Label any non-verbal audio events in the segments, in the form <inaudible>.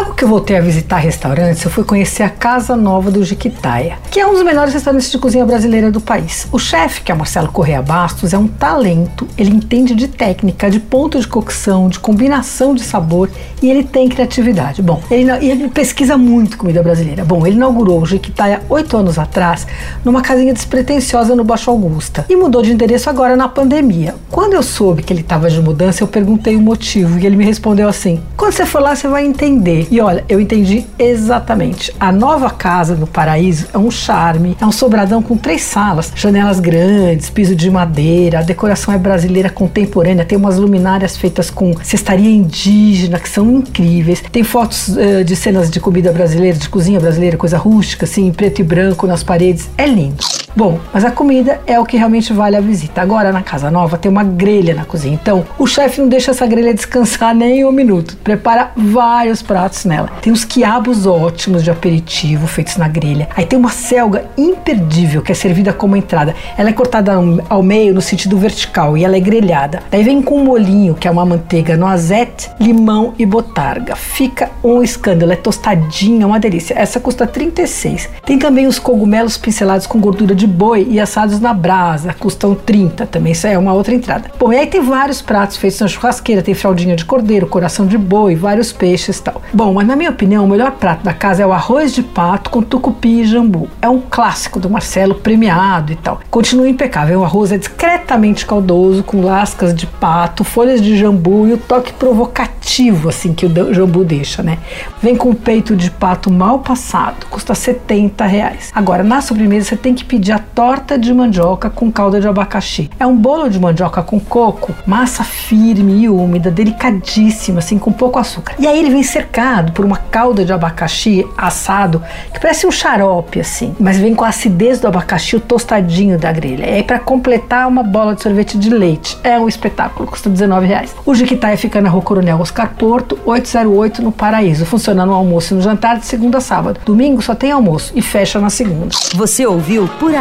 Logo que eu voltei a visitar restaurantes, eu fui conhecer a Casa Nova do Jiquitaia, que é um dos melhores restaurantes de cozinha brasileira do país. O chefe, que é Marcelo Correia Bastos, é um talento, ele entende de técnica, de ponto de cocção, de combinação de sabor e ele tem criatividade. Bom, ele, ele pesquisa muito comida brasileira. Bom, ele inaugurou o Jiquitaia oito anos atrás numa casinha despretensiosa no Baixo Augusta e mudou de endereço agora na pandemia. Quando eu soube que ele estava de mudança, eu perguntei o motivo e ele me respondeu assim: quando você for lá, você vai entender. E olha, eu entendi exatamente. A nova casa no Paraíso é um charme, é um sobradão com três salas, janelas grandes, piso de madeira, a decoração é brasileira contemporânea, tem umas luminárias feitas com cestaria indígena que são incríveis. Tem fotos uh, de cenas de comida brasileira, de cozinha brasileira, coisa rústica, assim, preto e branco nas paredes. É lindo. Bom, mas a comida é o que realmente vale a visita. Agora na casa nova tem uma grelha na cozinha, então o chefe não deixa essa grelha descansar <laughs> nem um minuto. Prepara vários pratos nela. Tem uns quiabos ótimos de aperitivo feitos na grelha. Aí tem uma selga imperdível que é servida como entrada. Ela é cortada ao meio no sentido vertical e ela é grelhada. Daí vem com um molinho que é uma manteiga noisette, limão e botarga. Fica um escândalo, é tostadinha, uma delícia. Essa custa 36. Tem também os cogumelos pincelados com gordura de boi e assados na brasa, custam 30 também, isso é uma outra entrada. Bom, e aí tem vários pratos feitos na churrasqueira, tem fraldinha de cordeiro, coração de boi, vários peixes e tal. Bom, mas na minha opinião, o melhor prato da casa é o arroz de pato com tucupi e jambu. É um clássico do Marcelo, premiado e tal. Continua impecável, o arroz é discretamente caldoso, com lascas de pato, folhas de jambu e o toque provocativo, assim, que o jambu deixa, né? Vem com peito de pato mal passado, custa 70 reais. Agora, na sobremesa, você tem que pedir a torta de mandioca com calda de abacaxi. É um bolo de mandioca com coco, massa firme e úmida, delicadíssima, assim, com pouco açúcar. E aí ele vem cercado por uma calda de abacaxi assado, que parece um xarope, assim, mas vem com a acidez do abacaxi, o tostadinho da grelha. E aí, para completar, uma bola de sorvete de leite. É um espetáculo, custa 19 reais. O Jiquitaia fica na rua Coronel Oscar Porto, 808, no Paraíso. Funciona no almoço e no jantar de segunda a sábado. Domingo só tem almoço e fecha na segunda. Você ouviu Por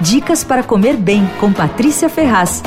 Dicas para comer bem com Patrícia Ferraz.